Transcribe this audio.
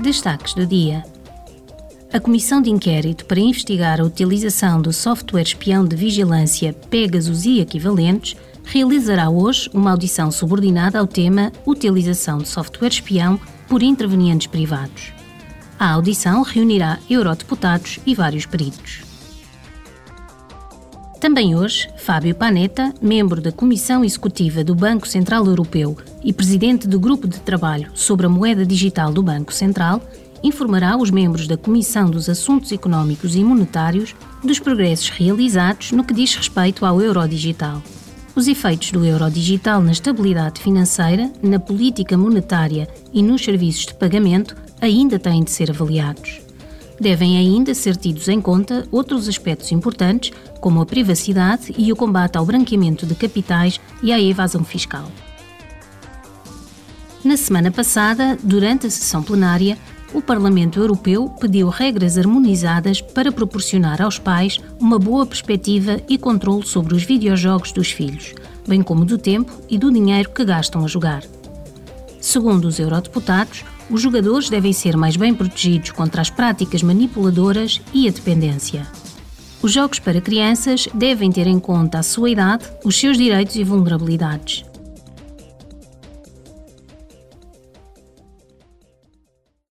Destaques do dia. A Comissão de Inquérito para investigar a utilização do software espião de vigilância Pegasus e equivalentes realizará hoje uma audição subordinada ao tema Utilização de software espião por intervenientes privados. A audição reunirá eurodeputados e vários peritos. Também hoje, Fábio Panetta, membro da Comissão Executiva do Banco Central Europeu e presidente do Grupo de Trabalho sobre a Moeda Digital do Banco Central, informará os membros da Comissão dos Assuntos Económicos e Monetários dos progressos realizados no que diz respeito ao euro digital. Os efeitos do euro digital na estabilidade financeira, na política monetária e nos serviços de pagamento ainda têm de ser avaliados. Devem ainda ser tidos em conta outros aspectos importantes, como a privacidade e o combate ao branqueamento de capitais e à evasão fiscal. Na semana passada, durante a sessão plenária, o Parlamento Europeu pediu regras harmonizadas para proporcionar aos pais uma boa perspectiva e controle sobre os videojogos dos filhos, bem como do tempo e do dinheiro que gastam a jogar. Segundo os eurodeputados, os jogadores devem ser mais bem protegidos contra as práticas manipuladoras e a dependência. Os jogos para crianças devem ter em conta a sua idade, os seus direitos e vulnerabilidades.